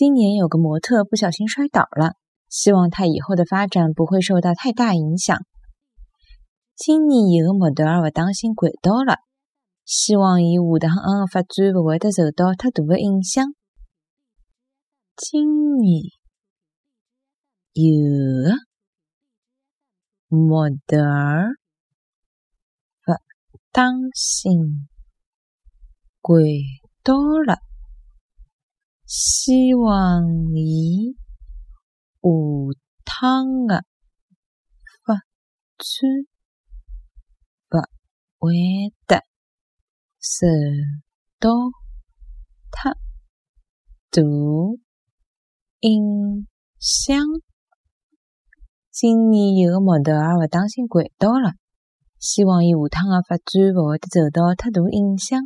今年有个模特不小心摔倒了，希望他以后的发展不会受到太大影响。今年有个模特儿不当心掼倒了，希望伊下趟嗯发展不会得受到太大的影响。今年有个模特儿不当心掼倒了，希望伊下趟的发展不会得受到太大影响。今年有个模特儿不当心掼倒了，希望伊下趟的发展不会得受到太大影响。